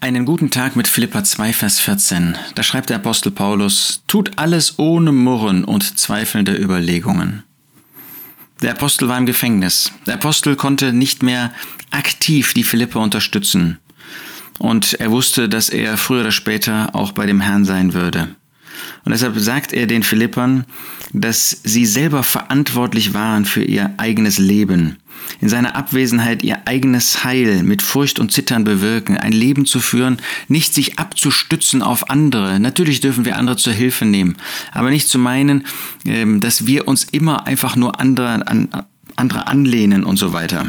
Einen guten Tag mit Philippa 2, Vers 14. Da schreibt der Apostel Paulus, tut alles ohne Murren und zweifelnde Überlegungen. Der Apostel war im Gefängnis. Der Apostel konnte nicht mehr aktiv die Philippa unterstützen. Und er wusste, dass er früher oder später auch bei dem Herrn sein würde. Und deshalb sagt er den Philippern, dass sie selber verantwortlich waren für ihr eigenes Leben in seiner Abwesenheit ihr eigenes Heil mit Furcht und Zittern bewirken, ein Leben zu führen, nicht sich abzustützen auf andere. Natürlich dürfen wir andere zur Hilfe nehmen, aber nicht zu meinen, ähm, dass wir uns immer einfach nur andere, an, andere anlehnen und so weiter.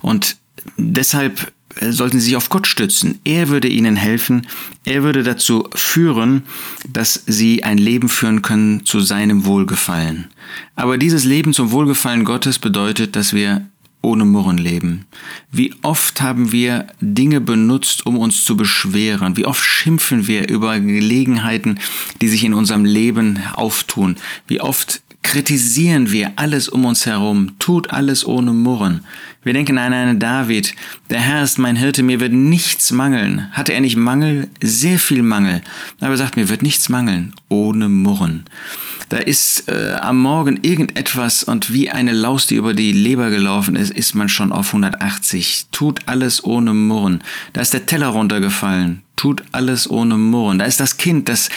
Und deshalb sollten sie sich auf Gott stützen. Er würde ihnen helfen. Er würde dazu führen, dass sie ein Leben führen können zu seinem Wohlgefallen. Aber dieses Leben zum Wohlgefallen Gottes bedeutet, dass wir ohne Murren leben. Wie oft haben wir Dinge benutzt, um uns zu beschweren? Wie oft schimpfen wir über Gelegenheiten, die sich in unserem Leben auftun? Wie oft kritisieren wir alles um uns herum, tut alles ohne Murren. Wir denken an einen David, der Herr ist mein Hirte, mir wird nichts mangeln. Hatte er nicht Mangel? Sehr viel Mangel. Aber er sagt, mir wird nichts mangeln, ohne Murren. Da ist äh, am Morgen irgendetwas und wie eine Laus, die über die Leber gelaufen ist, ist man schon auf 180. Tut alles ohne Murren. Da ist der Teller runtergefallen tut alles ohne Murren. Da ist das Kind, das,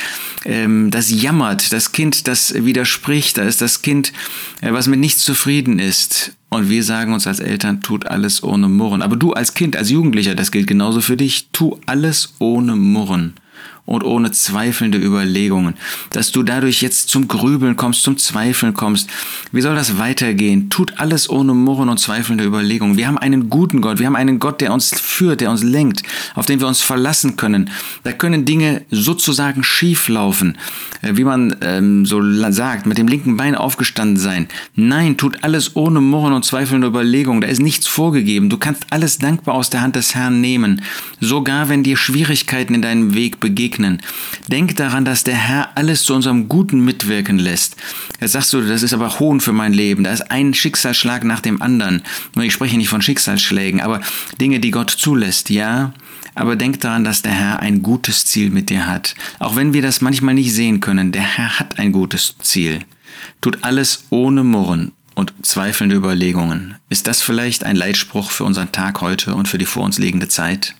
ähm, das jammert, das Kind, das widerspricht, da ist das Kind, äh, was mit nichts zufrieden ist. Und wir sagen uns als Eltern, tut alles ohne Murren. Aber du als Kind, als Jugendlicher, das gilt genauso für dich, tu alles ohne Murren und ohne zweifelnde Überlegungen, dass du dadurch jetzt zum Grübeln kommst, zum Zweifeln kommst. Wie soll das weitergehen? Tut alles ohne Murren und zweifelnde Überlegungen. Wir haben einen guten Gott, wir haben einen Gott, der uns führt, der uns lenkt, auf den wir uns verlassen können. Da können Dinge sozusagen schief laufen, äh, wie man ähm, so sagt, mit dem linken Bein aufgestanden sein. Nein, tut alles ohne Murren und zweifelnde Überlegungen. Da ist nichts vorgegeben. Du kannst alles dankbar aus der Hand des Herrn nehmen, sogar wenn dir Schwierigkeiten in deinem Weg begegnen. Denk daran, dass der Herr alles zu unserem Guten mitwirken lässt. Jetzt sagst du, das ist aber Hohn für mein Leben. Da ist ein Schicksalsschlag nach dem anderen. Ich spreche nicht von Schicksalsschlägen, aber Dinge, die Gott zulässt, ja. Aber denk daran, dass der Herr ein gutes Ziel mit dir hat. Auch wenn wir das manchmal nicht sehen können, der Herr hat ein gutes Ziel. Tut alles ohne Murren und zweifelnde Überlegungen. Ist das vielleicht ein Leitspruch für unseren Tag heute und für die vor uns liegende Zeit?